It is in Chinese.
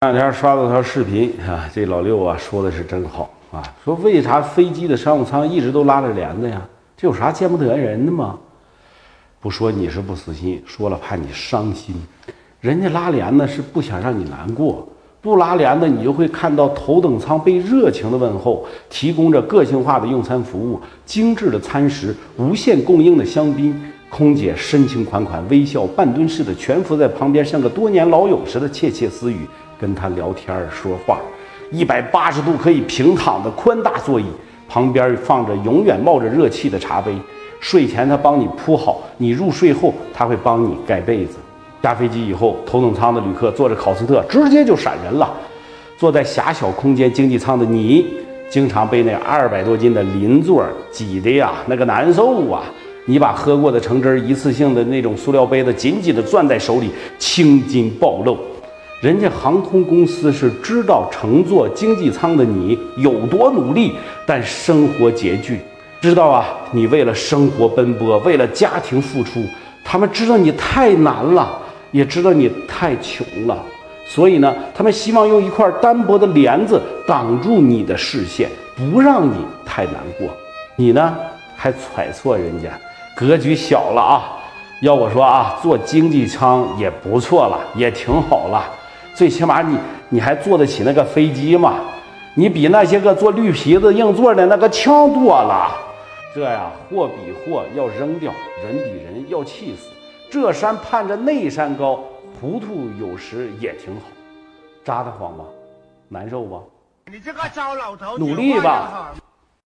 这两天刷到条视频啊，这老六啊说的是真好啊，说为啥飞机的商务舱一直都拉着帘子呀？这有啥见不得人的吗？不说你是不死心，说了怕你伤心。人家拉帘子是不想让你难过，不拉帘子你就会看到头等舱被热情的问候，提供着个性化的用餐服务、精致的餐食、无限供应的香槟。空姐深情款款、微笑半蹲式的蜷伏在旁边，像个多年老友似的窃窃私语，跟他聊天说话。一百八十度可以平躺的宽大座椅，旁边放着永远冒着热气的茶杯。睡前他帮你铺好，你入睡后他会帮你盖被子。下飞机以后，头等舱的旅客坐着考斯特直接就闪人了，坐在狭小空间经济舱的你，经常被那二百多斤的邻座挤得呀那个难受啊。你把喝过的橙汁儿一次性的那种塑料杯子紧紧地攥在手里，青筋暴露。人家航空公司是知道乘坐经济舱的你有多努力，但生活拮据，知道啊，你为了生活奔波，为了家庭付出，他们知道你太难了，也知道你太穷了，所以呢，他们希望用一块单薄的帘子挡住你的视线，不让你太难过。你呢，还揣测人家。格局小了啊！要我说啊，坐经济舱也不错了，也挺好了。最起码你你还坐得起那个飞机嘛？你比那些个坐绿皮子硬座的那个强多了。这呀，货比货要扔掉，人比人要气死。这山盼着那山高，糊涂有时也挺好。扎得慌吗？难受不？你这个糟老头，努力吧。